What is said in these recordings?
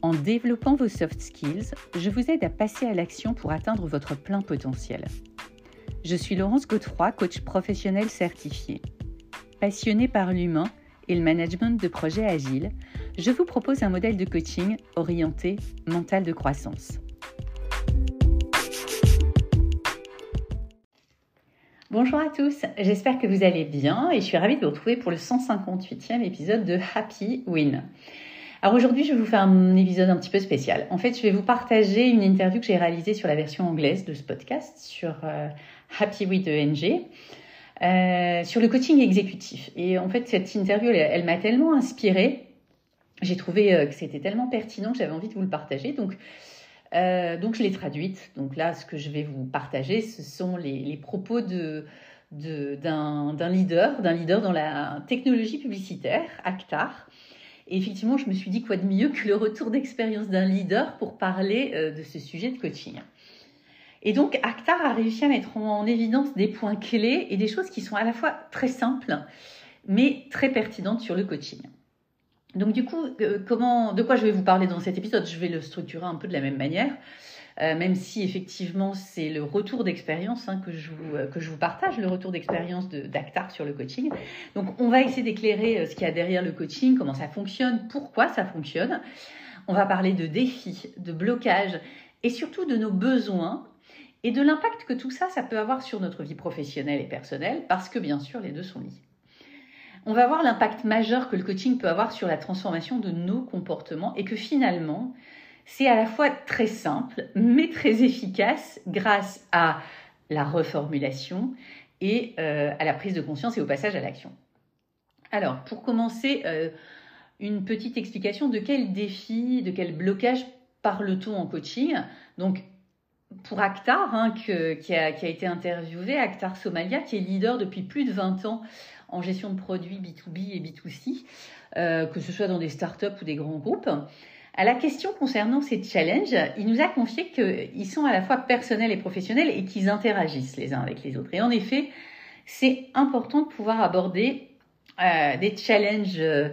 En développant vos soft skills, je vous aide à passer à l'action pour atteindre votre plein potentiel. Je suis Laurence Godefroy, coach professionnel certifié. Passionnée par l'humain et le management de projets agiles, je vous propose un modèle de coaching orienté mental de croissance. Bonjour à tous, j'espère que vous allez bien et je suis ravie de vous retrouver pour le 158e épisode de Happy Win. Alors aujourd'hui, je vais vous faire un épisode un petit peu spécial. En fait, je vais vous partager une interview que j'ai réalisée sur la version anglaise de ce podcast sur euh, Happy With ENG. Euh, sur le coaching exécutif. Et en fait, cette interview, elle, m'a tellement inspirée. J'ai trouvé euh, que c'était tellement pertinent que j'avais envie de vous le partager. Donc, donc je l'ai traduite. Donc là, ce que je vais vous partager, ce sont les, les propos de d'un leader, d'un leader dans la technologie publicitaire, Actar. Et effectivement, je me suis dit quoi de mieux que le retour d'expérience d'un leader pour parler de ce sujet de coaching. Et donc, Actar a réussi à mettre en évidence des points clés et des choses qui sont à la fois très simples, mais très pertinentes sur le coaching. Donc, du coup, euh, comment, de quoi je vais vous parler dans cet épisode? Je vais le structurer un peu de la même manière, euh, même si effectivement c'est le retour d'expérience hein, que, je vous, euh, que je vous partage, le retour d'expérience d'Actar sur le coaching. Donc, on va essayer d'éclairer ce qu'il y a derrière le coaching, comment ça fonctionne, pourquoi ça fonctionne. On va parler de défis, de blocages et surtout de nos besoins et de l'impact que tout ça, ça peut avoir sur notre vie professionnelle et personnelle, parce que bien sûr, les deux sont liés. On va voir l'impact majeur que le coaching peut avoir sur la transformation de nos comportements et que finalement, c'est à la fois très simple, mais très efficace grâce à la reformulation et euh, à la prise de conscience et au passage à l'action. Alors, pour commencer, euh, une petite explication de quel défi, de quel blocage parle-t-on en coaching Donc, pour Actar, hein, qui, a, été interviewé, Actar Somalia, qui est leader depuis plus de 20 ans en gestion de produits B2B et B2C, euh, que ce soit dans des startups ou des grands groupes. À la question concernant ces challenges, il nous a confié qu'ils sont à la fois personnels et professionnels et qu'ils interagissent les uns avec les autres. Et en effet, c'est important de pouvoir aborder euh, des challenges euh,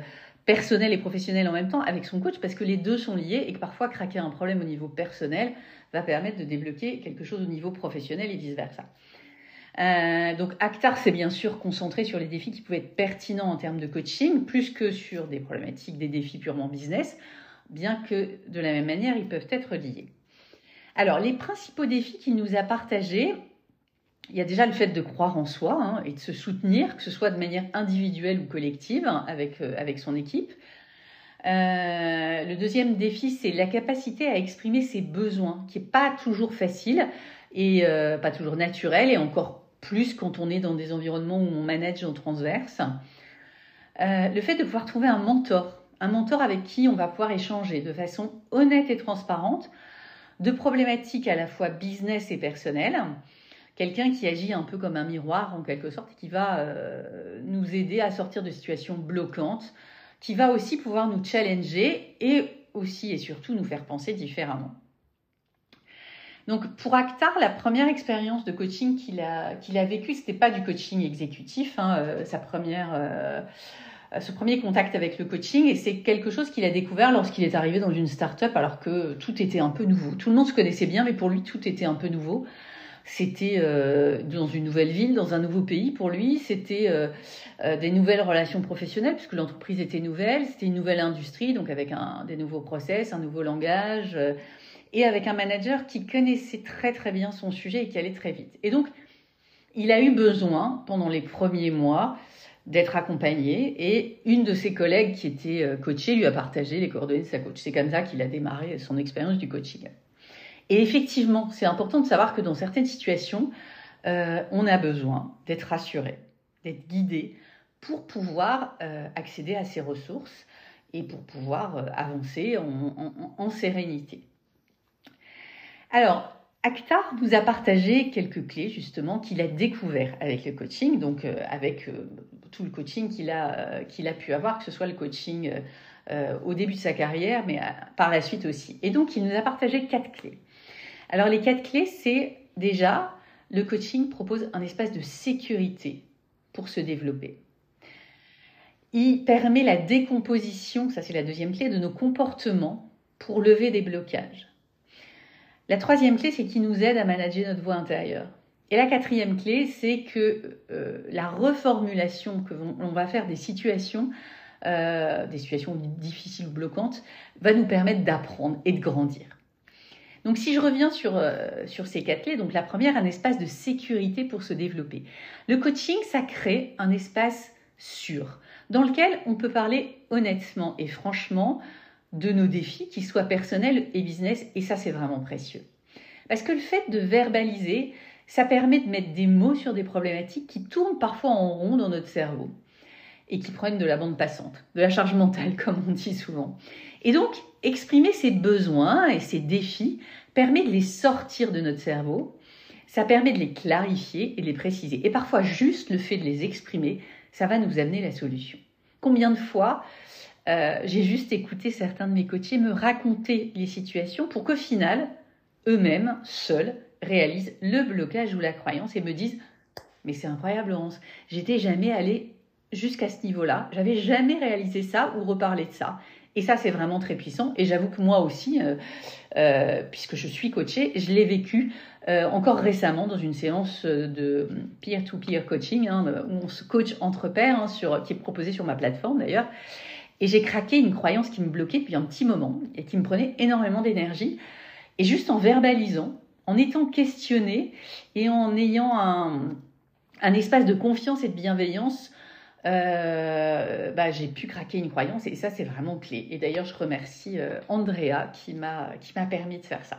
personnels et professionnels en même temps avec son coach parce que les deux sont liés et que parfois craquer un problème au niveau personnel va permettre de débloquer quelque chose au niveau professionnel et vice-versa. Euh, donc Actar s'est bien sûr concentré sur les défis qui pouvaient être pertinents en termes de coaching, plus que sur des problématiques, des défis purement business, bien que de la même manière, ils peuvent être liés. Alors, les principaux défis qu'il nous a partagés, il y a déjà le fait de croire en soi hein, et de se soutenir, que ce soit de manière individuelle ou collective, avec, euh, avec son équipe. Euh, le deuxième défi, c'est la capacité à exprimer ses besoins, qui n'est pas toujours facile et euh, pas toujours naturel, et encore plus quand on est dans des environnements où on manage en transverse. Le fait de pouvoir trouver un mentor, un mentor avec qui on va pouvoir échanger de façon honnête et transparente de problématiques à la fois business et personnelles. Quelqu'un qui agit un peu comme un miroir en quelque sorte, qui va nous aider à sortir de situations bloquantes, qui va aussi pouvoir nous challenger et aussi et surtout nous faire penser différemment. Donc pour Actar, la première expérience de coaching qu'il a, qu'il a vécue, ce n'était pas du coaching exécutif, hein, euh, sa première, euh, ce premier contact avec le coaching, et c'est quelque chose qu'il a découvert lorsqu'il est arrivé dans une start-up alors que tout était un peu nouveau. Tout le monde se connaissait bien, mais pour lui, tout était un peu nouveau. C'était euh, dans une nouvelle ville, dans un nouveau pays pour lui. C'était euh, euh, des nouvelles relations professionnelles puisque l'entreprise était nouvelle. C'était une nouvelle industrie, donc avec un, des nouveaux process, un nouveau langage et avec un manager qui connaissait très très bien son sujet et qui allait très vite. Et donc, il a eu besoin pendant les premiers mois d'être accompagné et une de ses collègues qui était coachée lui a partagé les coordonnées de sa coach. C'est comme ça qu'il a démarré son expérience du coaching. Et effectivement, c'est important de savoir que dans certaines situations, euh, on a besoin d'être rassuré, d'être guidé pour pouvoir euh, accéder à ces ressources et pour pouvoir euh, avancer en, sérénité. Alors, Akhtar nous a partagé quelques clés justement qu'il a découvert avec le coaching, donc euh, avec euh, tout le coaching qu'il a, euh, qu'il a pu avoir, que ce soit le coaching au début de sa carrière, mais par la suite aussi. Et donc il nous a partagé quatre clés. Alors les quatre clés, c'est déjà le coaching propose un espace de sécurité pour se développer. Il permet la décomposition, ça c'est la deuxième clé, de nos comportements pour lever des blocages. La troisième clé, c'est qu'il nous aide à manager notre voix intérieure. Et la quatrième clé, c'est que euh, la reformulation que l'on va faire des situations, euh, des situations difficiles ou bloquantes, va nous permettre d'apprendre et de grandir. Donc si je reviens sur, euh, sur ces quatre clés, donc la première, un espace de sécurité pour se développer. Le coaching, ça crée un espace sûr dans lequel on peut parler honnêtement et franchement de nos défis, qu'ils soient personnels et business, et ça c'est vraiment précieux. Parce que le fait de verbaliser, ça permet de mettre des mots sur des problématiques qui tournent parfois en rond dans notre cerveau et qui prennent de la bande passante, de la charge mentale comme on dit souvent. Et donc, exprimer ses besoins et ses défis permet de les sortir de notre cerveau, ça permet de les clarifier et de les préciser. Et parfois, juste le fait de les exprimer, ça va nous amener la solution. Combien de fois euh, j'ai juste écouté certains de mes coachés me raconter les situations pour qu'au final, eux-mêmes, seuls, réalisent le blocage ou la croyance et me disent Mais c'est incroyable, Laurence, j'étais jamais allée jusqu'à ce niveau-là, j'avais jamais réalisé ça ou reparlé de ça. Et ça, c'est vraiment très puissant. Et j'avoue que moi aussi, euh, euh, puisque je suis coachée, je l'ai vécu encore récemment dans une séance de peer-to-peer coaching, hein, où on se coach entre pairs, hein, sur, qui est proposée sur ma plateforme d'ailleurs. Et j'ai craqué une croyance qui me bloquait depuis un petit moment et qui me prenait énormément d'énergie. Et juste en verbalisant, en étant questionné et en ayant un, espace de confiance et de bienveillance, euh, bah, j'ai pu craquer une croyance et ça c'est vraiment clé. Et d'ailleurs je remercie euh, Andrea qui m'a permis de faire ça.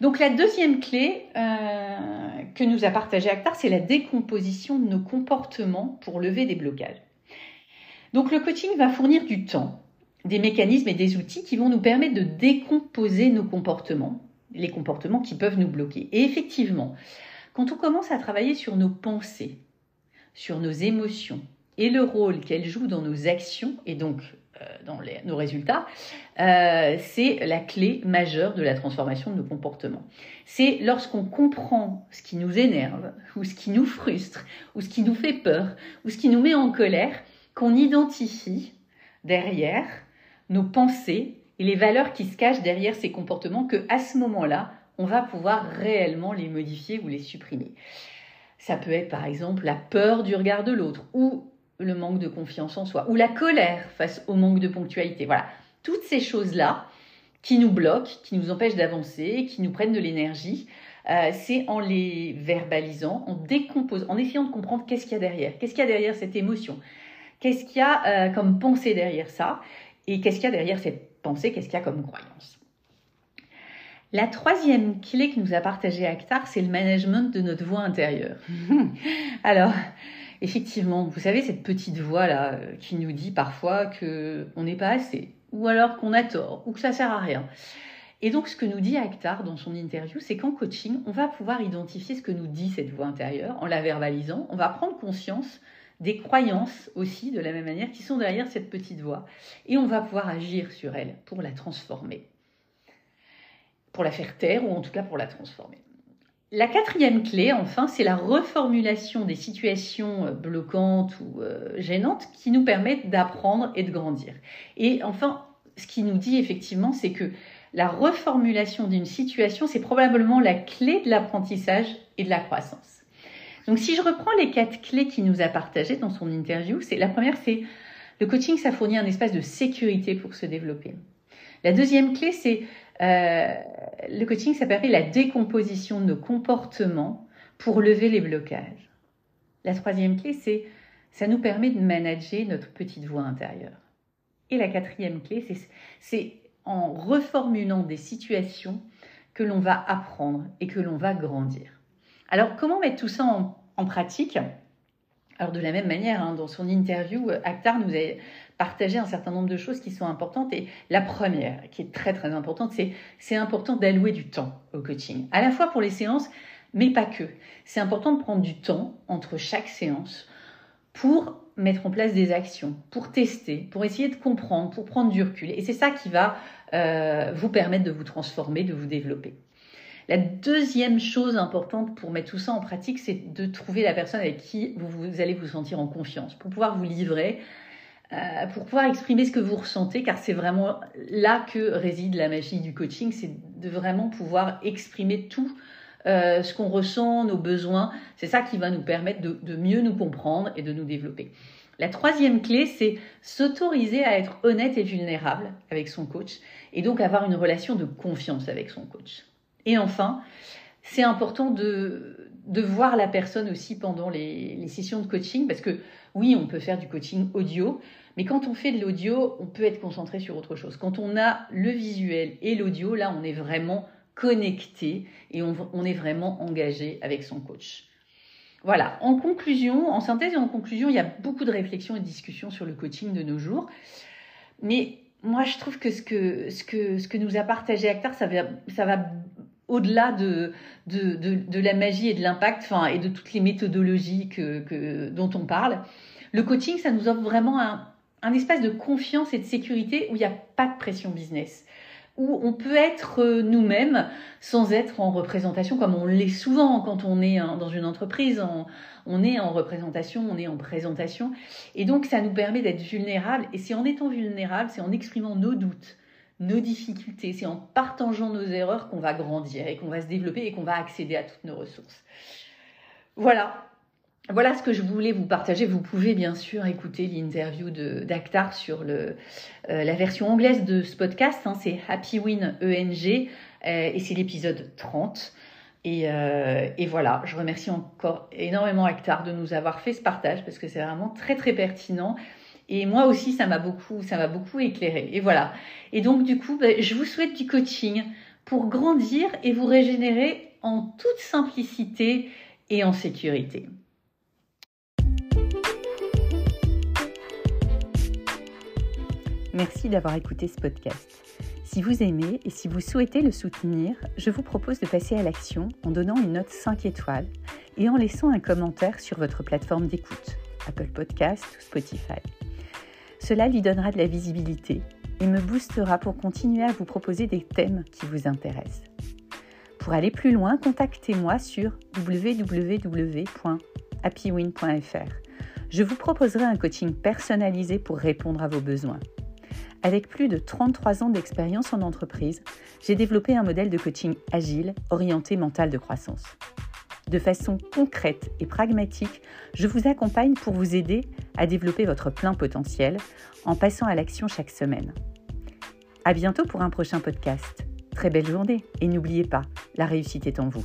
Donc la deuxième clé euh, que nous a partagé Actar, c'est la décomposition de nos comportements pour lever des blocages. Donc le coaching va fournir du temps, des mécanismes et des outils qui vont nous permettre de décomposer nos comportements, les comportements qui peuvent nous bloquer. Et effectivement, quand on commence à travailler sur nos pensées, sur nos émotions et le rôle qu'elles jouent dans nos actions et donc euh, dans nos résultats, euh, c'est la clé majeure de la transformation de nos comportements. C'est lorsqu'on comprend ce qui nous énerve, ou ce qui nous frustre, ou ce qui nous fait peur, ou ce qui nous met en colère, qu'on identifie derrière nos pensées et les valeurs qui se cachent derrière ces comportements, que à ce moment-là, on va pouvoir réellement les modifier ou les supprimer. Ça peut être par exemple la peur du regard de l'autre ou le manque de confiance en soi ou la colère face au manque de ponctualité. Voilà, toutes ces choses-là qui nous bloquent, qui nous empêchent d'avancer, qui nous prennent de l'énergie, euh, c'est en les verbalisant, en décomposant, en essayant de comprendre qu'est-ce qu'il y a derrière, qu'est-ce qu'il y a derrière cette émotion, Qu'est-ce qu'il y a euh, comme pensée derrière ça? Et qu'est-ce qu'il y a derrière cette pensée? Qu'est-ce qu'il y a comme croyance? La troisième clé que nous a partagée Actar, c'est le management de notre voix intérieure. Alors, effectivement, vous savez, cette petite voix-là euh, qui nous dit parfois qu'on n'est pas assez, ou alors qu'on a tort, ou que ça sert à rien. Et donc, ce que nous dit Actar dans son interview, c'est qu'en coaching, on va pouvoir identifier ce que nous dit cette voix intérieure en la verbalisant. On va prendre conscience des croyances aussi, de la même manière, qui sont derrière cette petite voix. Et on va pouvoir agir sur elle pour la transformer, pour la faire taire ou en tout cas pour la transformer. La quatrième clé, enfin, c'est la reformulation des situations euh, bloquantes ou euh, gênantes qui nous permettent d'apprendre et de grandir. Et enfin, ce qui nous dit effectivement, c'est que la reformulation d'une situation, c'est probablement la clé de l'apprentissage et de la croissance. Donc si je reprends les quatre clés qu'il nous a partagées dans son interview, c'est la première, c'est le coaching, ça fournit un espace de sécurité pour se développer. La deuxième clé, c'est euh, le coaching, ça permet la décomposition de nos comportements pour lever les blocages. La troisième clé, c'est ça nous permet de manager notre petite voix intérieure. Et la quatrième clé, c'est en reformulant des situations que l'on va apprendre et que l'on va grandir. Alors, comment mettre tout ça en, pratique? Alors de la même manière, hein, dans son interview, Akhtar nous a partagé un certain nombre de choses qui sont importantes. Et la première, qui est très très importante, c'est c'est important d'allouer du temps au coaching, à la fois pour les séances, mais pas que. C'est important de prendre du temps entre chaque séance pour mettre en place des actions, pour tester, pour essayer de comprendre, pour prendre du recul. Et c'est ça qui va euh, vous permettre de vous transformer, de vous développer. La deuxième chose importante pour mettre tout ça en pratique, c'est de trouver la personne avec qui vous, allez vous sentir en confiance, pour pouvoir vous livrer, euh, pour pouvoir exprimer ce que vous ressentez, car c'est vraiment là que réside la magie du coaching, c'est de vraiment pouvoir exprimer tout euh, ce qu'on ressent, nos besoins. C'est ça qui va nous permettre de, mieux nous comprendre et de nous développer. La troisième clé, c'est s'autoriser à être honnête et vulnérable avec son coach et donc avoir une relation de confiance avec son coach. Et enfin, c'est important de, de voir la personne aussi pendant les, les, sessions de coaching parce que oui, on peut faire du coaching audio, mais quand on fait de l'audio, on peut être concentré sur autre chose. Quand on a le visuel et l'audio, là, on est vraiment connecté et on, est vraiment engagé avec son coach. Voilà, en conclusion, en synthèse et en conclusion, il y a beaucoup de réflexions et de discussions sur le coaching de nos jours. Mais moi, je trouve que ce que, ce que, ce que nous a partagé Actar, ça va, ça va au-delà de, la magie et de l'impact, enfin, et de toutes les méthodologies dont on parle. Le coaching, ça nous offre vraiment un, un espace de confiance et de sécurité où il n'y a pas de pression business où on peut être euh, nous-mêmes sans être en représentation comme on l'est souvent quand on est dans une entreprise. On, est en représentation, on est en présentation. Et donc ça nous permet d'être vulnérables. Et c'est en étant vulnérables, c'est en exprimant nos doutes, nos difficultés, c'est en partageant nos erreurs qu'on va grandir et qu'on va se développer et qu'on va accéder à toutes nos ressources. Voilà, voilà ce que je voulais vous partager. Vous pouvez bien sûr écouter l'interview d'Actar sur euh, la version anglaise de ce podcast. Hein, c'est Happy Win ENG euh, et c'est l'épisode 30. Et, euh, et, voilà, je remercie encore énormément Actar de nous avoir fait ce partage parce que c'est vraiment très très pertinent. Et moi aussi, ça m'a beaucoup, ça m'a beaucoup éclairé. Et voilà. Et donc du coup, ben, je vous souhaite du coaching pour grandir et vous régénérer en toute simplicité et en sécurité. Merci d'avoir écouté ce podcast. Si vous aimez et si vous souhaitez le soutenir, je vous propose de passer à l'action en donnant une note 5 étoiles et en laissant un commentaire sur votre plateforme d'écoute, Apple Podcast ou Spotify. Cela lui donnera de la visibilité et me boostera pour continuer à vous proposer des thèmes qui vous intéressent. Pour aller plus loin, contactez-moi sur www.happywin.fr. Je vous proposerai un coaching personnalisé pour répondre à vos besoins. Avec plus de 33 ans d'expérience en entreprise, j'ai développé un modèle de coaching agile orienté mental de croissance. De façon concrète et pragmatique, je vous accompagne pour vous aider à développer votre plein potentiel en passant à l'action chaque semaine. À bientôt pour un prochain podcast. Très belle journée et n'oubliez pas, la réussite est en vous.